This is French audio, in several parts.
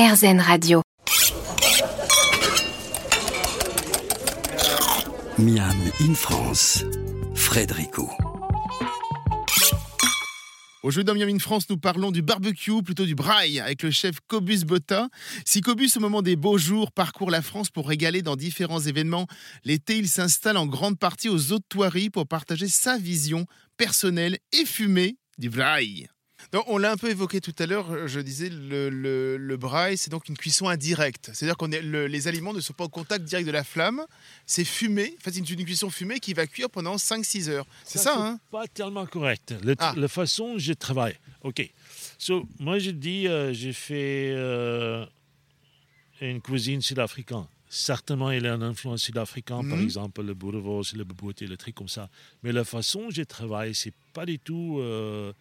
RZN Radio. Miam in France, Frédérico. Aujourd'hui dans Miam in France, nous parlons du barbecue, plutôt du braille, avec le chef Cobus Botta. Si Cobus, au moment des beaux jours, parcourt la France pour régaler dans différents événements, l'été, il s'installe en grande partie aux Eaux de pour partager sa vision personnelle et fumée du braille. Donc, on l'a un peu évoqué tout à l'heure, je disais, le, le- le braille, c'est donc une cuisson indirecte. C'est-à-dire que les aliments ne sont pas au contact direct de la flamme, c'est fumé, en fait, c'est une cuisson fumée qui va cuire pendant 5-6 heures. C'est ça, hein? Pas tellement correct. Ah. La façon dont je travaille. OK. So, moi, je dis, euh, j'ai fait euh, une cuisine sud-africaine. Certainement, il y a une influence sud-africaine, par Mhm. exemple, le bourreau, le boboté, le truc comme ça. Mais la façon dont je travaille, c'est pas du tout. euh,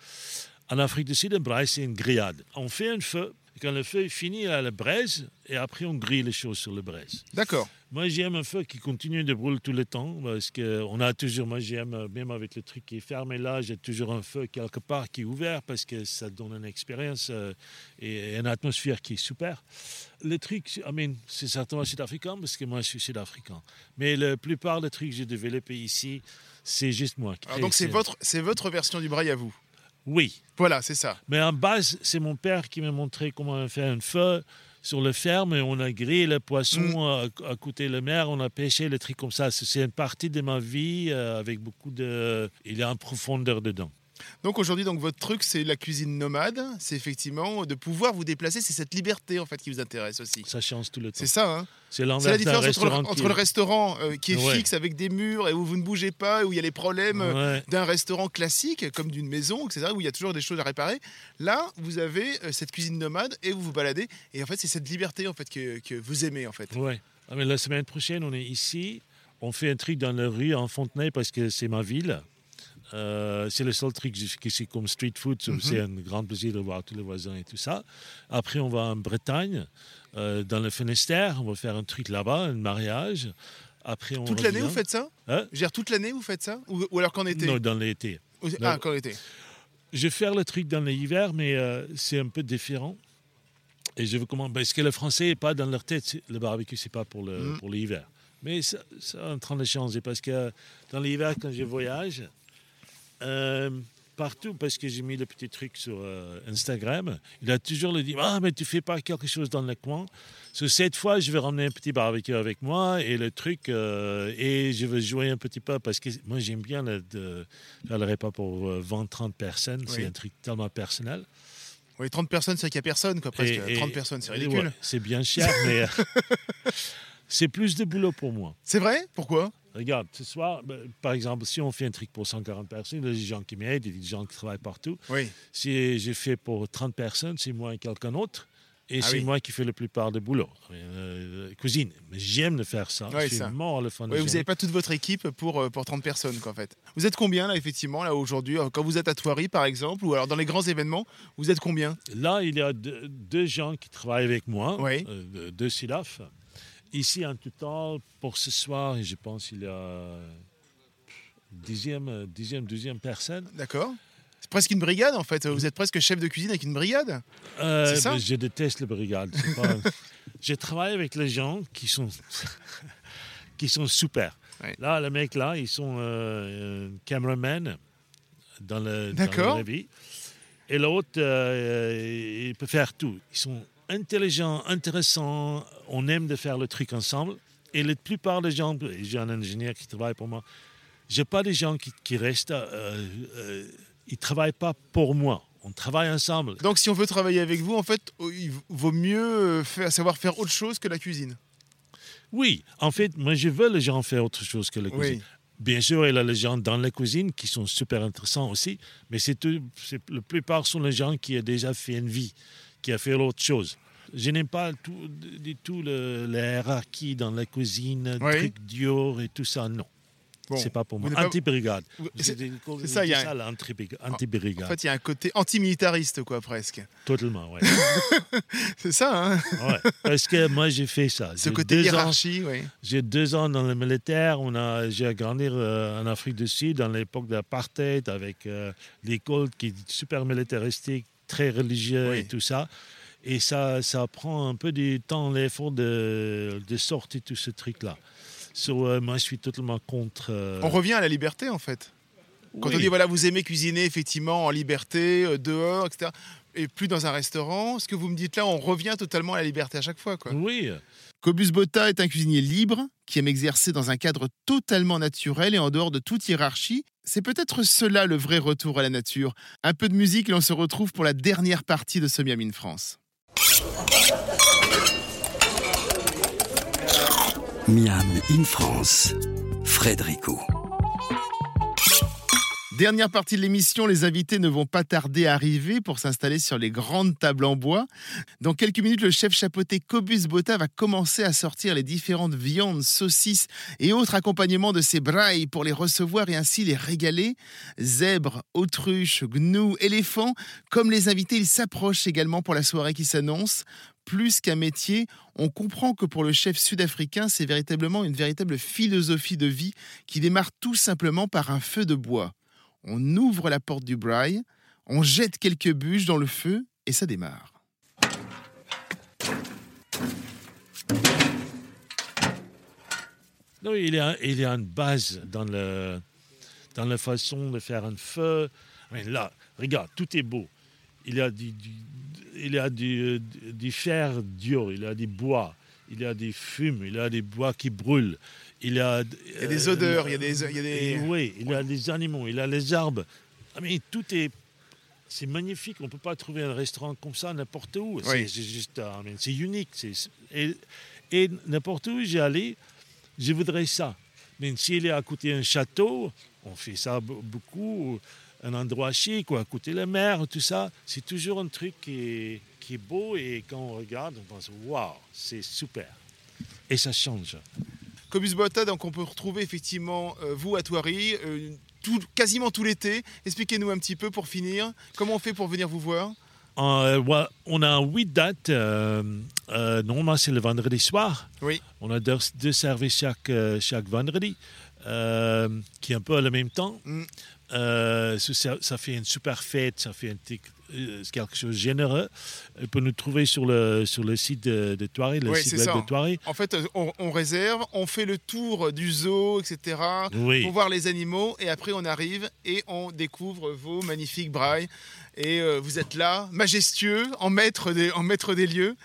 en Afrique du Sud, un braille, c'est une grillade. On fait un feu. et Quand le feu est fini, a la braise, et après, on grille les choses sur la braise. D'accord. Moi, j'aime un feu qui continue de brûler tout le temps parce qu'on a toujours, moi, j'aime, même avec le truc qui est fermé là, j'ai toujours un feu quelque part qui est ouvert parce que ça donne une expérience euh, et une atmosphère qui est super. Le truc, I mean, c'est certainement sud-africain parce que moi, je suis sud-africain. Mais la plupart des trucs que j'ai développés ici, c'est juste moi. qui Alors, donc, c'est votre, c'est votre version du braille à vous? Oui. Voilà, c'est ça. Mais en base, c'est mon père qui m'a montré comment faire un feu sur le ferme et on a grillé le poisson à, à côté de la mer, on a pêché, le truc comme ça. C'est une partie de ma vie euh, avec beaucoup de... Il y a une profondeur dedans. Donc aujourd'hui, donc votre truc, c'est la cuisine nomade. C'est effectivement de pouvoir vous déplacer. C'est cette liberté en fait qui vous intéresse aussi. Ça change tout le temps. C'est ça. Hein C'est la différence entre, le, restaurant entre qui- le restaurant euh, qui est Ouais. fixe avec des murs et où vous ne bougez pas, où il y a les problèmes euh, Ouais. d'un restaurant classique comme d'une maison, etc. Où il y a toujours des choses à réparer. Là, vous avez euh, cette cuisine nomade et vous vous baladez. Et en fait, c'est cette liberté en fait que, que vous aimez en fait. Ouais. Ah, mais la semaine prochaine, on est ici. On fait un truc dans la rue en Fontenay parce que c'est ma ville. Euh, c'est le seul truc ici comme street food. so Mhm. C'est un grand plaisir de voir tous les voisins et tout ça. Après, on va en Bretagne, euh, dans le Finistère. On va faire un truc là-bas, un mariage. Après, on Toute l'année, vous faites ça? Hein? Je veux dire, toute l'année, vous faites ça? Ou, ou alors qu'en été? Non, dans l'été. Ah, qu'en été. Je vais faire le truc dans l'hiver, mais euh, c'est un peu différent. Et je veux comment Parce que le français n'est pas dans leur tête. c'est- Le barbecue, c'est pas pour Mm. l'hiver. Mais ça, ça est en train de changer parce que dans l'hiver, quand je voyage, euh, partout, parce que j'ai mis le petit truc sur euh, Instagram, il a toujours le dit Ah, mais tu fais pas quelque chose dans le coin. So, cette fois, je vais ramener un petit barbecue avec moi et le truc, euh, et je vais jouer un petit peu parce que moi, j'aime bien le, de, faire le repas pour euh, 20-30 personnes. Oui. C'est un truc tellement personnel. Oui, 30 personnes, c'est qu'il n'y a personne, quoi, presque. Et- et- 30 personnes, c'est ridicule. ouais, c'est bien cher, mais c'est plus de boulot pour moi. C'est vrai? Pourquoi? Regarde, ce soir, ben, par exemple, si on fait un truc pour 140 personnes, il y a des gens qui m'aident, il y a des gens qui travaillent partout. Oui. Si j'ai fait pour 30 personnes, c'est moi et quelqu'un d'autre. Et Ah c'est oui. moi qui fais la plupart du boulot. Euh, cuisine. Mais j'aime de faire ça. Ouais, ça. mort Oui, la vous n'avez pas toute votre équipe pour, euh, pour 30 personnes, quoi, en fait. Vous êtes combien, là, effectivement, là, aujourd'hui? Euh, Quand vous êtes à Thoiry, par exemple, ou alors dans les grands événements, vous êtes combien? Là, il y a deux, deux gens qui travaillent avec moi, Oui. euh, deux SIDAF. Ici, en total, pour ce soir, je pense qu'il y a dixième, dixième, douzième personne. D'accord C'est presque une brigade, en fait. Vous êtes presque chef de cuisine avec une brigade Euh, C'est ça ben, je déteste les brigades. pas- je travaille avec les gens qui sont, qui sont super. Ouais. Là, les mecs là, ils sont euh, cameraman dans le, dans la vie. Et l'autre, euh, il peut faire tout. Ils sont intelligents, intéressants. On aime de faire le truc ensemble. Et la plupart des gens, j'ai un ingénieur qui travaille pour moi. J'ai pas des gens qui, qui restent. euh, euh, ils travaillent pas pour moi. On travaille ensemble. Donc, si on veut travailler avec vous, en fait, euh, il vaut mieux euh, faire, savoir faire autre chose que la cuisine. Oui, en fait, moi, je veux les gens faire autre chose que la cuisine. Oui. Bien sûr, il y a les gens dans la cuisine qui sont super intéressants aussi, mais c'est la plupart sont les gens qui ont déjà fait une vie, qui ont fait autre chose. Je n'aime pas tout, du tout le, la hiérarchie dans la cuisine, Oui. truc Dior et tout ça, non. Bon. c'est pas pour moi. Anti-brigade. C'est- ça, il y a un- l'anti-brigade. En Anti-brigade. fait, il y a un côté antimilitariste, quoi, presque. Totalement, ouais. C'est ça, hein Ouais. Parce que moi, j'ai fait ça. Ce côté deux hiérarchie, oui. J'ai deux ans dans le militaire. On a, j'ai grandi euh, en Afrique du Sud dans l'époque de l'apartheid avec euh, l'école qui est super militaristique, très religieux Oui. et tout ça. Et ça, ça prend un peu du temps, l'effort de, de sortir tout ce truc-là. So, euh, moi, je suis totalement contre. euh, On revient à la liberté en fait. Quand oui. on dit voilà, vous aimez cuisiner effectivement en liberté, euh, dehors, etc. Et plus dans un restaurant, ce que vous me dites là, on revient totalement à la liberté à chaque fois. Quoi. Oui, Cobus Botta est un cuisinier libre qui aime exercer dans un cadre totalement naturel et en dehors de toute hiérarchie. C'est peut-être cela le vrai retour à la nature. Un peu de musique et on se retrouve pour la dernière partie de ce Miami in France. Miam in France, Frédérico. Dernière partie de l'émission, les invités ne vont pas tarder à arriver pour s'installer sur les grandes tables en bois. Dans quelques minutes, le chef chapeauté Cobus Botta va commencer à sortir les différentes viandes, saucisses et autres accompagnements de ces brailles pour les recevoir et ainsi les régaler. Zèbres, autruches, gnous, éléphants, comme les invités, ils s'approchent également pour la soirée qui s'annonce. Plus qu'un métier, on comprend que pour le chef sud-africain, c'est véritablement une véritable philosophie de vie qui démarre tout simplement par un feu de bois. On ouvre la porte du braille, on jette quelques bûches dans le feu et ça démarre. Non, il y a, une base dans, la façon de faire un feu. Là, regarde, tout est beau. Il y a du, il y a du fer dur, il y a du bois, il y a des fumes, il y a des bois qui brûlent. Il y a, Il y a des odeurs, il y a des... il y a des- oui, il y a des animaux, il y a les arbres. Ah, mais tout est. C'est magnifique. On ne peut pas trouver un restaurant comme ça n'importe où. C'est- Oui. C'est juste. ah, C'est unique. c'est- Et, et n'importe où j'ai allé, je voudrais ça. Mais s'il est à côté d'un château, on fait ça be- beaucoup. Un endroit chic, ou à côté de la mer, tout ça. C'est toujours un truc qui est, qui est beau. Et quand on regarde, on pense waouh, c'est super. Et ça change. Cobus Botta, donc on peut retrouver effectivement euh, vous à Thoiry, euh, tout- quasiment tout l'été. Expliquez-nous un petit peu pour finir, comment on fait pour venir vous voir? Euh, ouais, on a huit dates. euh, euh, normalement, c'est le vendredi soir. Oui. On a deux, deux services chaque, chaque vendredi, euh, qui est un peu à le même temps. Mm. Euh, ça, fait une super fête, ça fait un euh, quelque chose de généreux. On peut nous trouver sur le, sur le site de, de Thoiry, le Oui, site web de Thoiry. En fait, on, on réserve, on fait le tour du zoo, etc. Oui. pour voir les animaux et après on arrive et on découvre vos magnifiques brailles et euh, vous êtes là majestueux en maître des, en maître des lieux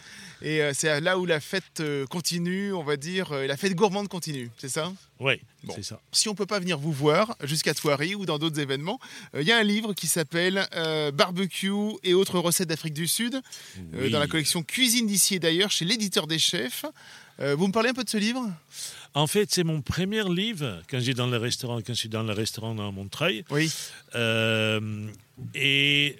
et euh, c'est là où la fête euh, continue on va dire euh, la fête gourmande continue c'est ça? Oui, Bon. c'est ça. si on peut pas venir vous voir jusqu'à Thoiry ou dans d'autres événements euh, il y a un livre qui s'appelle euh, barbecue et autres recettes d'Afrique du Sud euh, dans la collection cuisine d'ici et d'ailleurs chez l'éditeur des chefs vous me parlez un peu de ce livre? En fait, c'est mon premier livre quand j'ai dans le restaurant, quand je suis dans le restaurant à Montreuil. oui Euh, et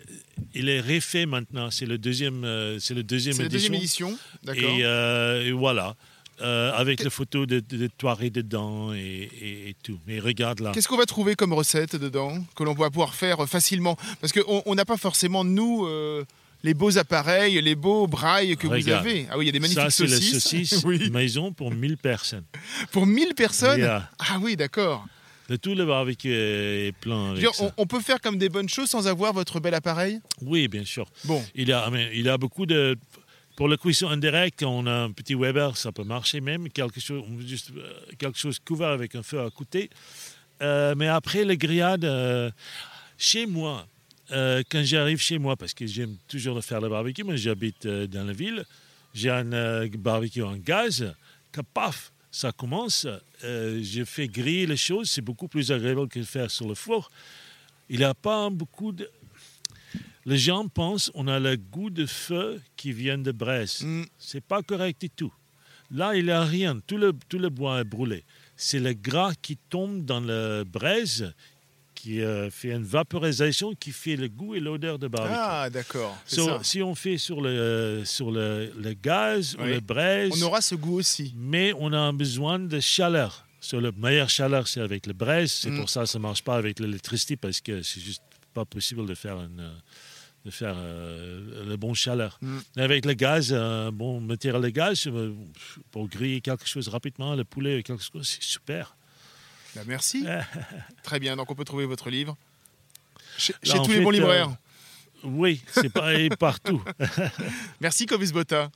il est refait maintenant. C'est le deuxième, euh, c'est le deuxième c'est la édition. deuxième édition d'accord Et, euh, et voilà, Euh, avec la photo de, de, dedans et, et- et tout. Mais regarde là. Qu'est-ce qu'on va trouver comme recette dedans que l'on va pouvoir faire facilement? Parce qu'on on n'a pas forcément, nous, euh, les beaux appareils, les beaux brailles que Regarde. vous avez. Ah oui, il y a des magnifiques Ça, c'est la saucisses. saucisse oui. maison pour 1000 personnes. Pour 1000 personnes? Yeah. Ah oui, d'accord. De tout le barbecue est plein Je avec veux dire, ça. On, on peut faire comme des bonnes choses sans avoir votre bel appareil? Oui, bien sûr. Bon, Il y a, il y a beaucoup de. Pour la cuisson indirecte, on a un petit Weber, ça peut marcher même. Quelque chose, juste, euh, quelque chose couvert avec un feu à côté. Euh, mais après, les grillades, euh, chez moi, euh, quand j'arrive chez moi, parce que j'aime toujours faire le barbecue, moi j'habite dans la ville, j'ai un barbecue en gaz, que paf, ça commence, euh, je fais griller les choses, c'est beaucoup plus agréable que de faire sur le four. Il n'y a pas beaucoup de. Les gens pensent on a le goût de feu qui vient de braise. mm, C'est pas correct du tout. Là, il n'y a rien. Tout le, tout le bois est brûlé. C'est le gras qui tombe dans la braise qui euh, fait une vaporisation qui fait le goût et l'odeur de barbecue. ah d'accord. So, si on fait sur le, sur le, le gaz ou le braise, On aura ce goût aussi. mais on a besoin de chaleur. So, le meilleur chaleur, c'est avec le braise. C'est Mm. pour ça que ça ne marche pas avec l'électricité parce que c'est juste pas possible de faire, une, euh, de faire euh, le bon chaleur. Mm. Mais Avec le gaz, un bon matériel de gaz, euh, pour griller quelque chose rapidement, le poulet, quelque chose, c'est super. Bah, merci. Très bien, donc on peut trouver votre livre chez, tous les fait, bons euh, libraires. Oui, c'est pareil partout. Merci Cobus Botta.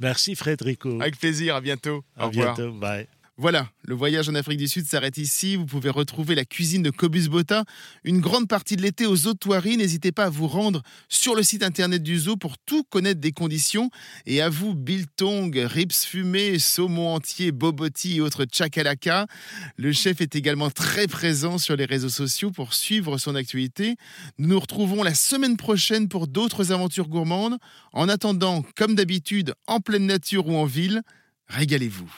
Merci Frédérico. Avec plaisir, à bientôt. À Au revoir. bientôt. Bye. Voilà, le voyage en Afrique du Sud s'arrête ici. Vous pouvez retrouver la cuisine de Cobus Botta une grande partie de l'été aux Eaux de. N'hésitez pas à vous rendre sur le site internet du zoo pour tout connaître des conditions. Et à vous, biltong, rips fumés, saumon entier, bobotis et autres chakalaka. Le chef est également très présent sur les réseaux sociaux pour suivre son actualité. Nous nous retrouvons la semaine prochaine pour d'autres aventures gourmandes. En attendant, comme d'habitude, en pleine nature ou en ville, régalez-vous.